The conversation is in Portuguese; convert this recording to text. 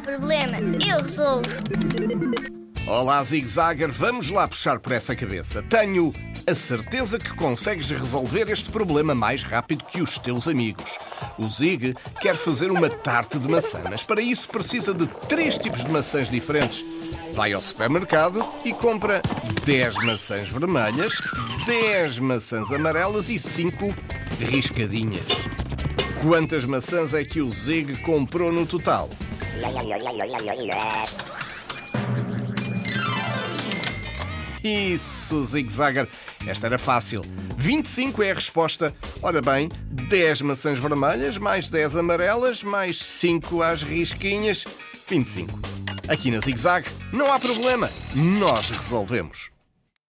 problema, eu resolvo. Olá, Zig Zagger, vamos lá puxar por essa cabeça. Tenho a certeza que consegues resolver este problema mais rápido que os teus amigos. O Zig quer fazer uma tarte de maçã, mas para isso precisa de três tipos de maçãs diferentes. Vai ao supermercado e compra 10 maçãs vermelhas, 10 maçãs amarelas e 5 riscadinhas. Quantas maçãs é que o Zig comprou no total? Isso, Zig Zagger. Esta era fácil. 25 é a resposta. Ora bem, 10 maçãs vermelhas, mais 10 amarelas, mais 5 às risquinhas. 25. Aqui na Zig Zag não há problema. Nós resolvemos.